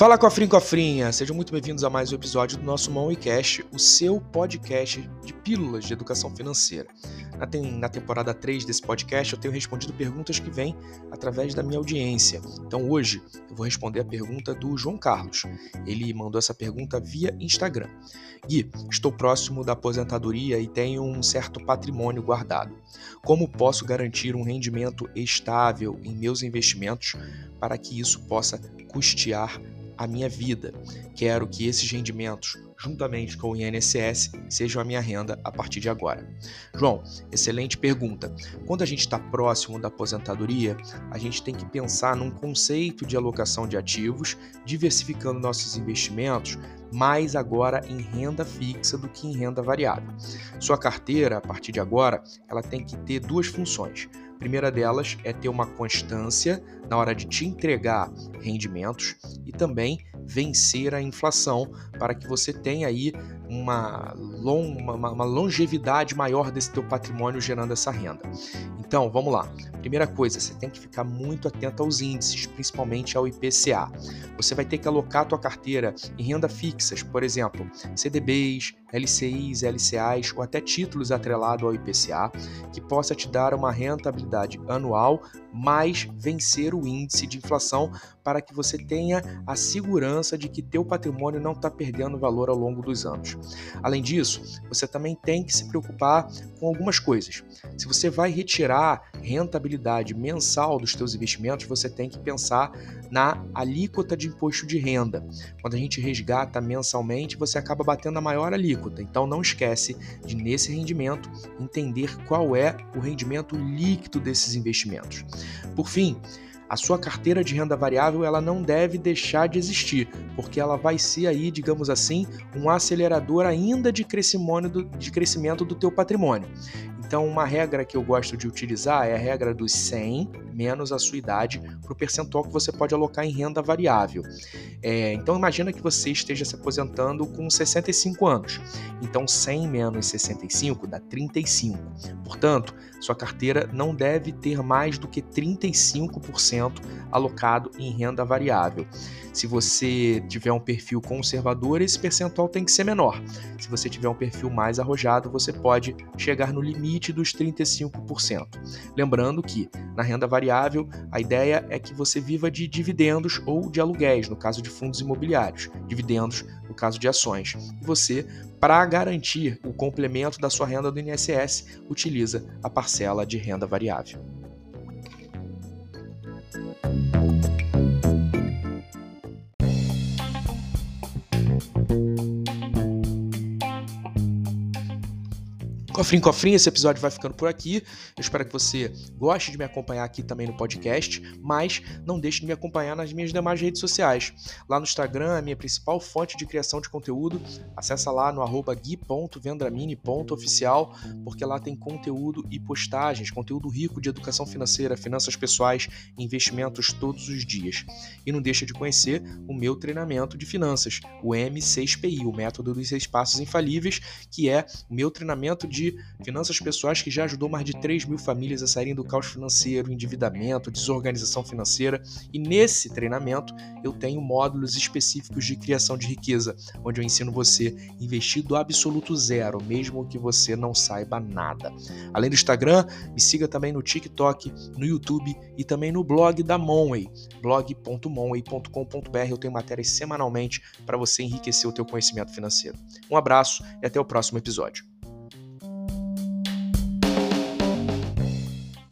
Fala cofrinho cofrinha, sejam muito bem-vindos a mais um episódio do nosso Moneycast, o seu podcast de pílulas de educação financeira. Na, tem, na temporada 3 desse podcast eu tenho respondido perguntas que vêm através da minha audiência. Então hoje eu vou responder a pergunta do João Carlos. Ele mandou essa pergunta via Instagram. Gui, estou próximo da aposentadoria e tenho um certo patrimônio guardado. Como posso garantir um rendimento estável em meus investimentos para que isso possa custear a minha vida. Quero que esses rendimentos, juntamente com o INSS, sejam a minha renda a partir de agora. João, excelente pergunta. Quando a gente está próximo da aposentadoria, a gente tem que pensar num conceito de alocação de ativos, diversificando nossos investimentos, mais agora em renda fixa do que em renda variável. Sua carteira, a partir de agora, ela tem que ter duas funções primeira delas é ter uma constância na hora de te entregar rendimentos e também vencer a inflação para que você tenha aí uma, long, uma, uma longevidade maior desse teu patrimônio gerando essa renda. Então, vamos lá. Primeira coisa, você tem que ficar muito atento aos índices, principalmente ao IPCA. Você vai ter que alocar a tua carteira em renda fixas, por exemplo, CDBs, LCIs, LCAs ou até títulos atrelados ao IPCA, que possa te dar uma rentabilidade anual mais vencer o índice de inflação para que você tenha a segurança de que teu patrimônio não está perdendo valor ao longo dos anos. Além disso, você também tem que se preocupar com algumas coisas. Se você vai retirar rentabilidade mensal dos teus investimentos, você tem que pensar na alíquota de imposto de renda. Quando a gente resgata mensalmente, você acaba batendo a maior alíquota. Então não esquece de nesse rendimento entender qual é o rendimento líquido desses investimentos. Por fim, a sua carteira de renda variável ela não deve deixar de existir, porque ela vai ser aí, digamos assim, um acelerador ainda de crescimento do, de crescimento do teu patrimônio. Então, uma regra que eu gosto de utilizar é a regra dos 100 menos a sua idade para o percentual que você pode alocar em renda variável. É, então, imagina que você esteja se aposentando com 65 anos. Então, 100 menos 65 dá 35. Portanto, sua carteira não deve ter mais do que 35% alocado em renda variável. Se você tiver um perfil conservador, esse percentual tem que ser menor. Se você tiver um perfil mais arrojado, você pode chegar no limite dos 35%. Lembrando que na renda variável, a ideia é que você viva de dividendos ou de aluguéis, no caso de fundos imobiliários, dividendos no caso de ações. E você, para garantir o complemento da sua renda do INSS, utiliza a parcela de renda variável. Cofrinho, cofrinho, esse episódio vai ficando por aqui. Eu espero que você goste de me acompanhar aqui também no podcast, mas não deixe de me acompanhar nas minhas demais redes sociais. Lá no Instagram, a minha principal fonte de criação de conteúdo. Acessa lá no arroba gui.vendramini.oficial, porque lá tem conteúdo e postagens, conteúdo rico de educação financeira, finanças pessoais investimentos todos os dias. E não deixa de conhecer o meu treinamento de finanças, o M6PI, o método dos seis passos infalíveis, que é o meu treinamento finanças pessoais que já ajudou mais de 3 mil famílias a saírem do caos financeiro, endividamento, desorganização financeira. E nesse treinamento eu tenho módulos específicos de criação de riqueza, onde eu ensino você a investir do absoluto zero, mesmo que você não saiba nada. Além do Instagram, me siga também no TikTok, no YouTube e também no blog da Monway, blog.monway.com.br. Eu tenho matérias semanalmente para você enriquecer o teu conhecimento financeiro. Um abraço e até o próximo episódio.